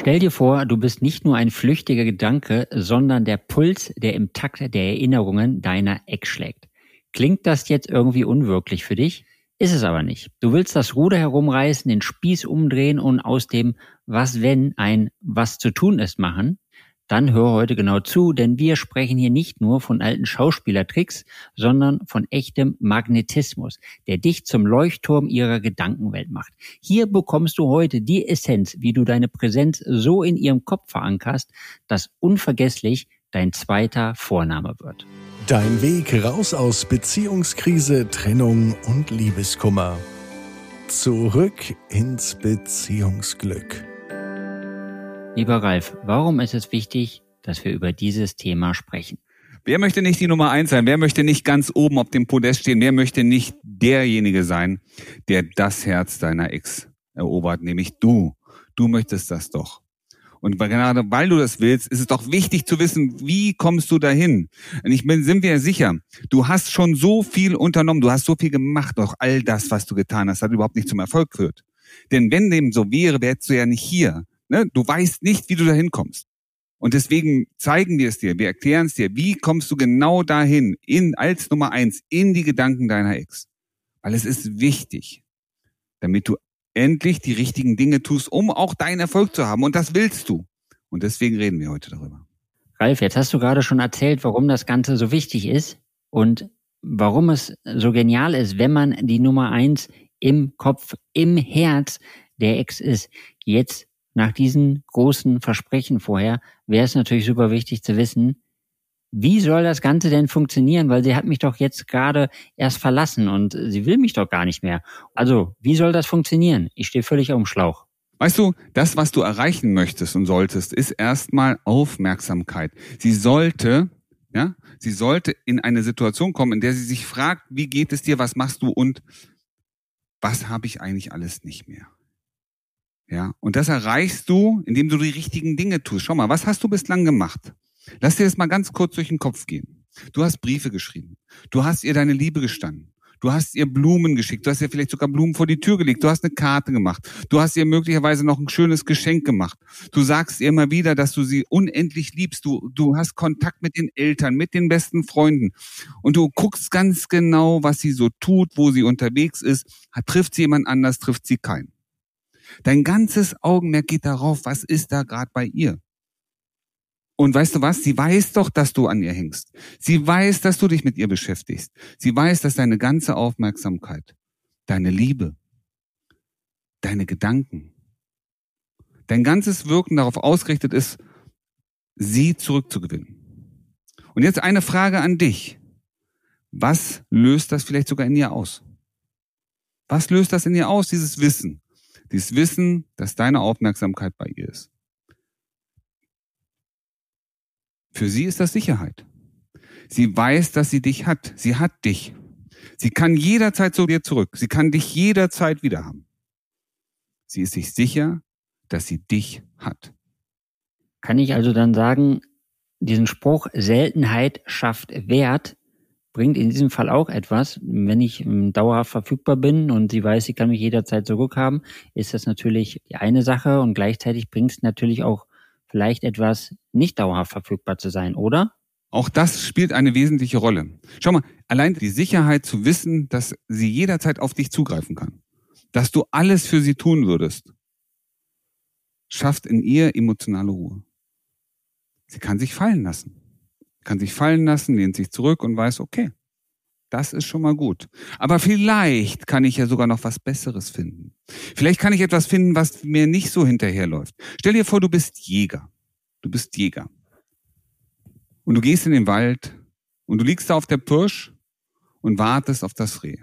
Stell dir vor, du bist nicht nur ein flüchtiger Gedanke, sondern der Puls, der im Takt der Erinnerungen deiner Ex schlägt. Klingt das jetzt irgendwie unwirklich für dich? Ist es aber nicht. Du willst das Ruder herumreißen, den Spieß umdrehen und aus dem Was wenn ein Was zu tun ist machen dann hör heute genau zu, denn wir sprechen hier nicht nur von alten Schauspielertricks, sondern von echtem Magnetismus, der dich zum Leuchtturm ihrer Gedankenwelt macht. Hier bekommst du heute die Essenz, wie du deine Präsenz so in ihrem Kopf verankerst, dass unvergesslich dein zweiter Vorname wird. Dein Weg raus aus Beziehungskrise, Trennung und Liebeskummer. Zurück ins Beziehungsglück. Lieber Ralf, warum ist es wichtig, dass wir über dieses Thema sprechen? Wer möchte nicht die Nummer eins sein? Wer möchte nicht ganz oben auf dem Podest stehen? Wer möchte nicht derjenige sein, der das Herz deiner Ex erobert, nämlich du? Du möchtest das doch. Und gerade weil du das willst, ist es doch wichtig zu wissen, wie kommst du dahin? Und ich bin, sind wir sicher, du hast schon so viel unternommen, du hast so viel gemacht, doch all das, was du getan hast, hat überhaupt nicht zum Erfolg geführt. Denn wenn dem so wäre, wärst du ja nicht hier. Ne? Du weißt nicht, wie du dahin kommst. Und deswegen zeigen wir es dir, wir erklären es dir, wie kommst du genau dahin, in, als Nummer eins, in die Gedanken deiner Ex. Weil es ist wichtig, damit du endlich die richtigen Dinge tust, um auch deinen Erfolg zu haben. Und das willst du. Und deswegen reden wir heute darüber. Ralf, jetzt hast du gerade schon erzählt, warum das Ganze so wichtig ist und warum es so genial ist, wenn man die Nummer eins im Kopf, im Herz der Ex ist. Jetzt nach diesen großen Versprechen vorher wäre es natürlich super wichtig zu wissen, wie soll das Ganze denn funktionieren? Weil sie hat mich doch jetzt gerade erst verlassen und sie will mich doch gar nicht mehr. Also, wie soll das funktionieren? Ich stehe völlig auf dem Schlauch. Weißt du, das, was du erreichen möchtest und solltest, ist erstmal Aufmerksamkeit. Sie sollte, ja, sie sollte in eine Situation kommen, in der sie sich fragt, wie geht es dir, was machst du und was habe ich eigentlich alles nicht mehr? Ja, und das erreichst du, indem du die richtigen Dinge tust. Schau mal, was hast du bislang gemacht? Lass dir das mal ganz kurz durch den Kopf gehen. Du hast Briefe geschrieben. Du hast ihr deine Liebe gestanden. Du hast ihr Blumen geschickt. Du hast ihr vielleicht sogar Blumen vor die Tür gelegt. Du hast eine Karte gemacht. Du hast ihr möglicherweise noch ein schönes Geschenk gemacht. Du sagst ihr immer wieder, dass du sie unendlich liebst. Du, du hast Kontakt mit den Eltern, mit den besten Freunden. Und du guckst ganz genau, was sie so tut, wo sie unterwegs ist. Trifft sie jemand anders, trifft sie keinen. Dein ganzes Augenmerk geht darauf, was ist da gerade bei ihr. Und weißt du was? Sie weiß doch, dass du an ihr hängst. Sie weiß, dass du dich mit ihr beschäftigst. Sie weiß, dass deine ganze Aufmerksamkeit, deine Liebe, deine Gedanken, dein ganzes Wirken darauf ausgerichtet ist, sie zurückzugewinnen. Und jetzt eine Frage an dich. Was löst das vielleicht sogar in ihr aus? Was löst das in ihr aus, dieses Wissen? Dieses Wissen, dass deine Aufmerksamkeit bei ihr ist. Für sie ist das Sicherheit. Sie weiß, dass sie dich hat. Sie hat dich. Sie kann jederzeit zu dir zurück. Sie kann dich jederzeit wieder haben. Sie ist sich sicher, dass sie dich hat. Kann ich also dann sagen, diesen Spruch Seltenheit schafft Wert bringt in diesem Fall auch etwas. Wenn ich ähm, dauerhaft verfügbar bin und sie weiß, sie kann mich jederzeit zurückhaben, ist das natürlich die eine Sache und gleichzeitig bringt es natürlich auch vielleicht etwas, nicht dauerhaft verfügbar zu sein, oder? Auch das spielt eine wesentliche Rolle. Schau mal, allein die Sicherheit zu wissen, dass sie jederzeit auf dich zugreifen kann, dass du alles für sie tun würdest, schafft in ihr emotionale Ruhe. Sie kann sich fallen lassen kann sich fallen lassen, lehnt sich zurück und weiß, okay, das ist schon mal gut. Aber vielleicht kann ich ja sogar noch was Besseres finden. Vielleicht kann ich etwas finden, was mir nicht so hinterherläuft. Stell dir vor, du bist Jäger. Du bist Jäger. Und du gehst in den Wald und du liegst da auf der Pirsch und wartest auf das Reh.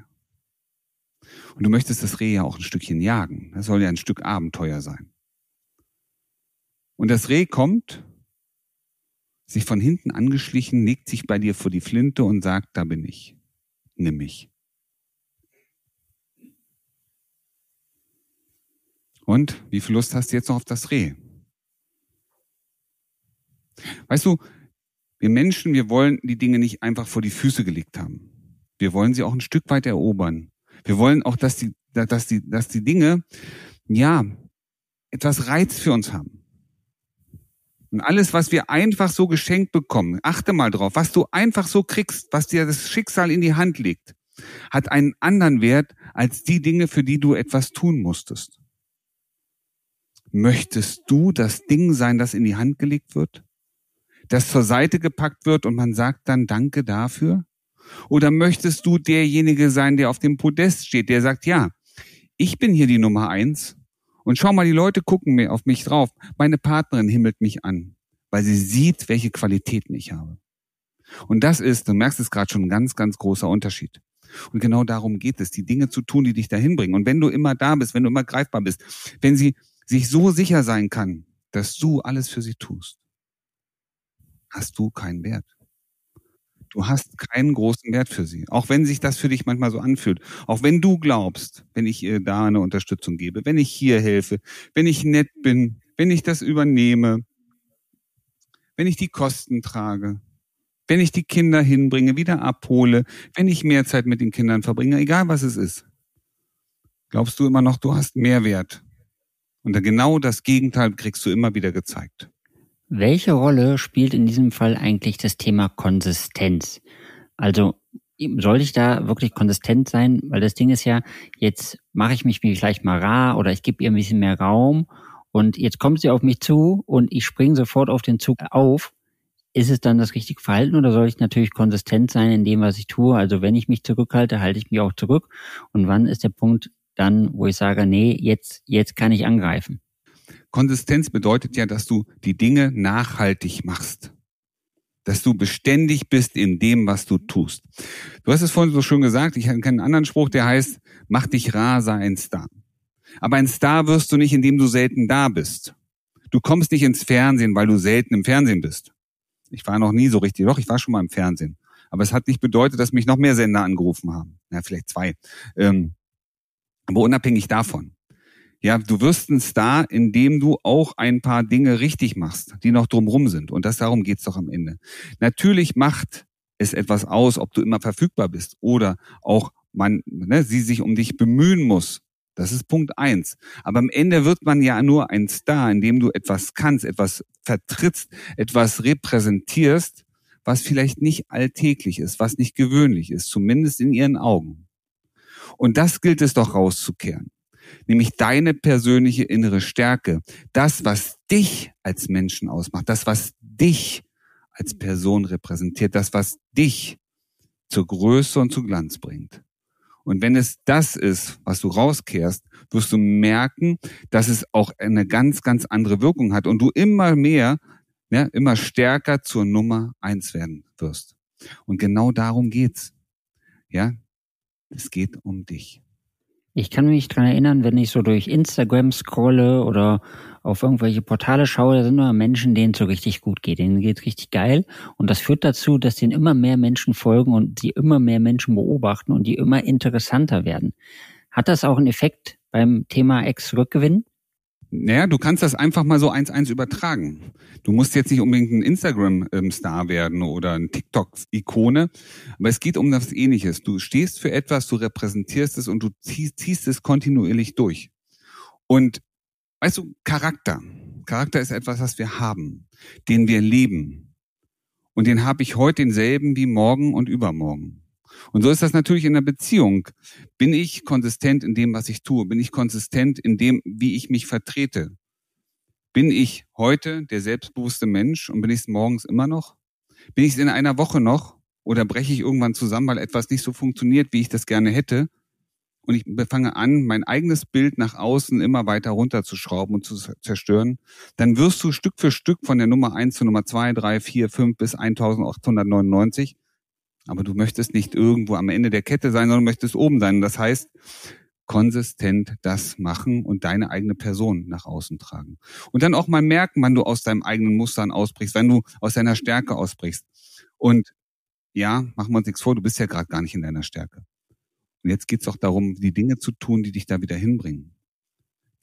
Und du möchtest das Reh ja auch ein Stückchen jagen. Das soll ja ein Stück Abenteuer sein. Und das Reh kommt sich von hinten angeschlichen, legt sich bei dir vor die Flinte und sagt, da bin ich. Nimm mich. Und wie viel Lust hast du jetzt noch auf das Reh? Weißt du, wir Menschen, wir wollen die Dinge nicht einfach vor die Füße gelegt haben. Wir wollen sie auch ein Stück weit erobern. Wir wollen auch, dass die, dass die, dass die Dinge, ja, etwas Reiz für uns haben. Und alles, was wir einfach so geschenkt bekommen, achte mal drauf, was du einfach so kriegst, was dir das Schicksal in die Hand legt, hat einen anderen Wert als die Dinge, für die du etwas tun musstest. Möchtest du das Ding sein, das in die Hand gelegt wird? Das zur Seite gepackt wird und man sagt dann Danke dafür? Oder möchtest du derjenige sein, der auf dem Podest steht, der sagt, ja, ich bin hier die Nummer eins und schau mal, die Leute gucken mir auf mich drauf. Meine Partnerin himmelt mich an, weil sie sieht, welche Qualitäten ich habe. Und das ist, du merkst es gerade schon, ein ganz, ganz großer Unterschied. Und genau darum geht es, die Dinge zu tun, die dich dahin bringen. Und wenn du immer da bist, wenn du immer greifbar bist, wenn sie sich so sicher sein kann, dass du alles für sie tust, hast du keinen Wert. Du hast keinen großen Wert für sie. Auch wenn sich das für dich manchmal so anfühlt. Auch wenn du glaubst, wenn ich ihr da eine Unterstützung gebe, wenn ich hier helfe, wenn ich nett bin, wenn ich das übernehme, wenn ich die Kosten trage, wenn ich die Kinder hinbringe, wieder abhole, wenn ich mehr Zeit mit den Kindern verbringe, egal was es ist. Glaubst du immer noch, du hast mehr Wert. Und genau das Gegenteil kriegst du immer wieder gezeigt. Welche Rolle spielt in diesem Fall eigentlich das Thema Konsistenz? Also soll ich da wirklich konsistent sein? Weil das Ding ist ja, jetzt mache ich mich vielleicht mal rar oder ich gebe ihr ein bisschen mehr Raum und jetzt kommt sie auf mich zu und ich springe sofort auf den Zug auf ist es dann das richtige Verhalten oder soll ich natürlich konsistent sein in dem, was ich tue? Also wenn ich mich zurückhalte, halte ich mich auch zurück. Und wann ist der Punkt dann, wo ich sage, nee, jetzt, jetzt kann ich angreifen? Konsistenz bedeutet ja, dass du die Dinge nachhaltig machst. Dass du beständig bist in dem, was du tust. Du hast es vorhin so schön gesagt, ich kenne einen anderen Spruch, der heißt, mach dich rar, sei ein Star. Aber ein Star wirst du nicht, indem du selten da bist. Du kommst nicht ins Fernsehen, weil du selten im Fernsehen bist. Ich war noch nie so richtig, doch, ich war schon mal im Fernsehen. Aber es hat nicht bedeutet, dass mich noch mehr Sender angerufen haben. Ja, vielleicht zwei. Ähm, aber unabhängig davon. Ja, du wirst ein Star, indem du auch ein paar Dinge richtig machst, die noch drumrum sind. Und das darum geht's doch am Ende. Natürlich macht es etwas aus, ob du immer verfügbar bist oder auch man, ne, sie sich um dich bemühen muss. Das ist Punkt eins. Aber am Ende wird man ja nur ein Star, indem du etwas kannst, etwas vertrittst, etwas repräsentierst, was vielleicht nicht alltäglich ist, was nicht gewöhnlich ist, zumindest in ihren Augen. Und das gilt es doch rauszukehren. Nämlich deine persönliche innere Stärke. Das, was dich als Menschen ausmacht. Das, was dich als Person repräsentiert. Das, was dich zur Größe und zu Glanz bringt. Und wenn es das ist, was du rauskehrst, wirst du merken, dass es auch eine ganz, ganz andere Wirkung hat und du immer mehr, ja, immer stärker zur Nummer eins werden wirst. Und genau darum geht's. Ja, es geht um dich. Ich kann mich dran erinnern, wenn ich so durch Instagram scrolle oder auf irgendwelche Portale schaue, da sind immer Menschen, denen es so richtig gut geht. Denen geht richtig geil. Und das führt dazu, dass denen immer mehr Menschen folgen und sie immer mehr Menschen beobachten und die immer interessanter werden. Hat das auch einen Effekt beim Thema Ex-Rückgewinn? Naja, du kannst das einfach mal so eins eins übertragen. Du musst jetzt nicht unbedingt ein Instagram-Star werden oder ein TikTok-Ikone, aber es geht um das Ähnliches. Du stehst für etwas, du repräsentierst es und du ziehst, ziehst es kontinuierlich durch. Und weißt du, Charakter. Charakter ist etwas, was wir haben, den wir leben. Und den habe ich heute denselben wie morgen und übermorgen. Und so ist das natürlich in der Beziehung. Bin ich konsistent in dem, was ich tue? Bin ich konsistent in dem, wie ich mich vertrete? Bin ich heute der selbstbewusste Mensch und bin ich es morgens immer noch? Bin ich es in einer Woche noch? Oder breche ich irgendwann zusammen, weil etwas nicht so funktioniert, wie ich das gerne hätte? Und ich fange an, mein eigenes Bild nach außen immer weiter runterzuschrauben und zu zerstören, dann wirst du Stück für Stück von der Nummer eins zu Nummer zwei, drei, vier, fünf bis 1899 aber du möchtest nicht irgendwo am Ende der Kette sein, sondern möchtest oben sein. das heißt, konsistent das machen und deine eigene Person nach außen tragen. Und dann auch mal merken, wann du aus deinem eigenen Mustern ausbrichst, wenn du aus deiner Stärke ausbrichst. Und ja, machen wir uns nichts vor, du bist ja gerade gar nicht in deiner Stärke. Und jetzt geht's auch darum, die Dinge zu tun, die dich da wieder hinbringen.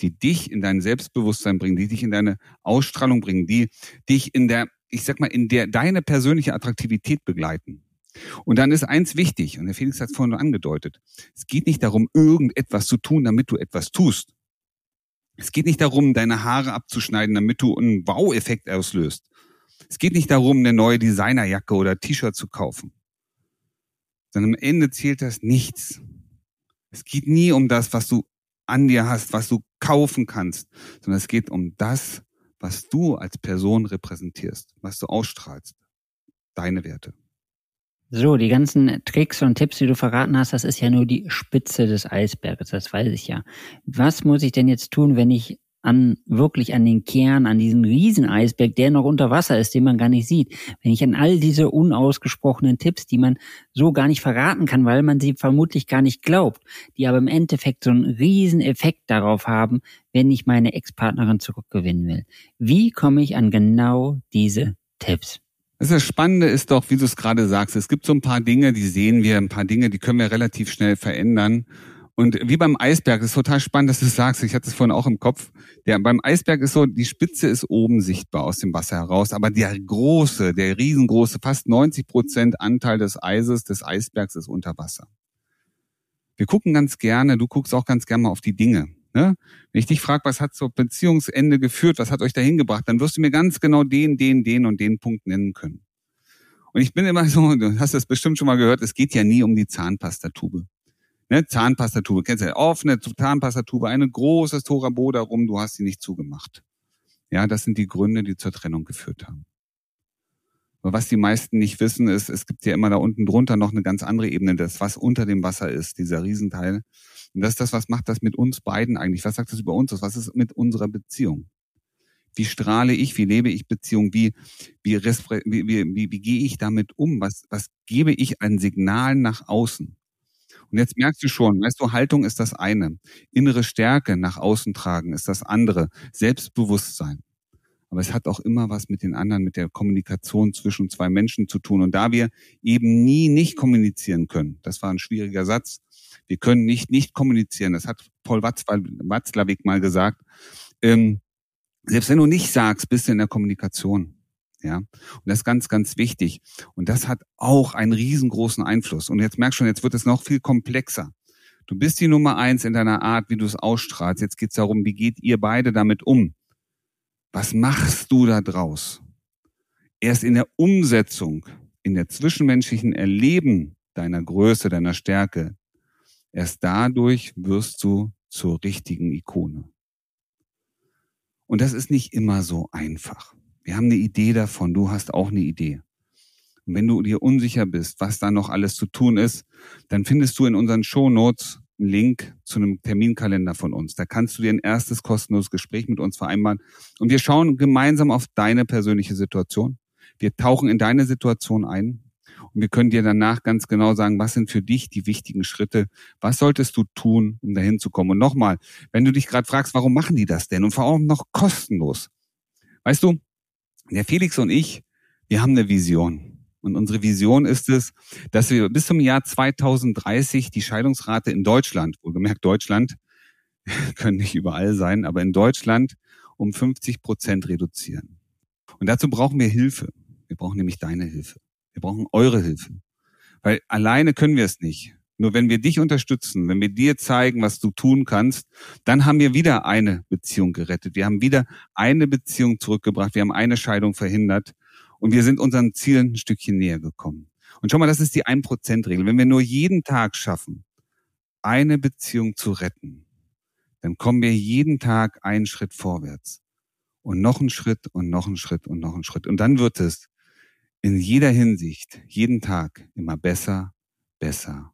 Die dich in dein Selbstbewusstsein bringen, die dich in deine Ausstrahlung bringen, die dich in der, ich sag mal, in der deine persönliche Attraktivität begleiten. Und dann ist eins wichtig, und der Felix hat es vorhin angedeutet. Es geht nicht darum, irgendetwas zu tun, damit du etwas tust. Es geht nicht darum, deine Haare abzuschneiden, damit du einen Wow-Effekt auslöst. Es geht nicht darum, eine neue Designerjacke oder T-Shirt zu kaufen. Sondern am Ende zählt das nichts. Es geht nie um das, was du an dir hast, was du kaufen kannst, sondern es geht um das, was du als Person repräsentierst, was du ausstrahlst. Deine Werte. So, die ganzen Tricks und Tipps, die du verraten hast, das ist ja nur die Spitze des Eisberges, das weiß ich ja. Was muss ich denn jetzt tun, wenn ich an wirklich an den Kern, an diesen Rieseneisberg, der noch unter Wasser ist, den man gar nicht sieht, wenn ich an all diese unausgesprochenen Tipps, die man so gar nicht verraten kann, weil man sie vermutlich gar nicht glaubt, die aber im Endeffekt so einen riesen Effekt darauf haben, wenn ich meine Ex-Partnerin zurückgewinnen will. Wie komme ich an genau diese Tipps? Das Spannende ist doch, wie du es gerade sagst, es gibt so ein paar Dinge, die sehen wir, ein paar Dinge, die können wir relativ schnell verändern. Und wie beim Eisberg, das ist total spannend, dass du es sagst, ich hatte es vorhin auch im Kopf. Der, beim Eisberg ist so, die Spitze ist oben sichtbar aus dem Wasser heraus, aber der große, der riesengroße, fast 90 Prozent Anteil des Eises, des Eisbergs ist unter Wasser. Wir gucken ganz gerne, du guckst auch ganz gerne mal auf die Dinge. Ne? Wenn ich dich frage, was hat zur Beziehungsende geführt, was hat euch dahin gebracht, dann wirst du mir ganz genau den, den, den und den Punkt nennen können. Und ich bin immer so, du hast das bestimmt schon mal gehört, es geht ja nie um die Zahnpastatube. Ne? Zahnpastatube, kennst du ja, offene Zahnpastatube, eine großes Torabo darum, du hast sie nicht zugemacht. Ja, das sind die Gründe, die zur Trennung geführt haben. Was die meisten nicht wissen, ist, es gibt ja immer da unten drunter noch eine ganz andere Ebene, das was unter dem Wasser ist, dieser Riesenteil. Und das ist das, was macht das mit uns beiden eigentlich? Was sagt das über uns aus? Was ist mit unserer Beziehung? Wie strahle ich? Wie lebe ich Beziehung? Wie, wie, wie, wie, wie, wie gehe ich damit um? Was, was gebe ich ein Signal nach außen? Und jetzt merkst du schon, weißt du, Haltung ist das eine. Innere Stärke nach außen tragen ist das andere. Selbstbewusstsein. Aber es hat auch immer was mit den anderen, mit der Kommunikation zwischen zwei Menschen zu tun. Und da wir eben nie nicht kommunizieren können, das war ein schwieriger Satz, wir können nicht nicht kommunizieren. Das hat Paul Watzlawick mal gesagt. Ähm, selbst wenn du nicht sagst, bist du in der Kommunikation. Ja, und das ist ganz, ganz wichtig. Und das hat auch einen riesengroßen Einfluss. Und jetzt merkst du schon, jetzt wird es noch viel komplexer. Du bist die Nummer eins in deiner Art, wie du es ausstrahlst. Jetzt geht es darum, wie geht ihr beide damit um? Was machst du da draus? Erst in der Umsetzung, in der zwischenmenschlichen Erleben deiner Größe, deiner Stärke, Erst dadurch wirst du zur richtigen Ikone. Und das ist nicht immer so einfach. Wir haben eine Idee davon, du hast auch eine Idee. Und wenn du dir unsicher bist, was da noch alles zu tun ist, dann findest du in unseren Show Notes einen Link zu einem Terminkalender von uns. Da kannst du dir ein erstes kostenloses Gespräch mit uns vereinbaren. Und wir schauen gemeinsam auf deine persönliche Situation. Wir tauchen in deine Situation ein und wir können dir danach ganz genau sagen, was sind für dich die wichtigen Schritte? Was solltest du tun, um dahin zu kommen? Und nochmal, wenn du dich gerade fragst, warum machen die das denn? Und vor allem noch kostenlos. Weißt du, der Felix und ich, wir haben eine Vision. Und unsere Vision ist es, dass wir bis zum Jahr 2030 die Scheidungsrate in Deutschland, wohlgemerkt Deutschland, können nicht überall sein, aber in Deutschland um 50 Prozent reduzieren. Und dazu brauchen wir Hilfe. Wir brauchen nämlich deine Hilfe. Wir brauchen eure Hilfe. Weil alleine können wir es nicht. Nur wenn wir dich unterstützen, wenn wir dir zeigen, was du tun kannst, dann haben wir wieder eine Beziehung gerettet. Wir haben wieder eine Beziehung zurückgebracht. Wir haben eine Scheidung verhindert. Und wir sind unseren Zielen ein Stückchen näher gekommen. Und schau mal, das ist die 1%-Regel. Wenn wir nur jeden Tag schaffen, eine Beziehung zu retten, dann kommen wir jeden Tag einen Schritt vorwärts. Und noch einen Schritt und noch einen Schritt und noch einen Schritt. Und dann wird es in jeder Hinsicht, jeden Tag immer besser, besser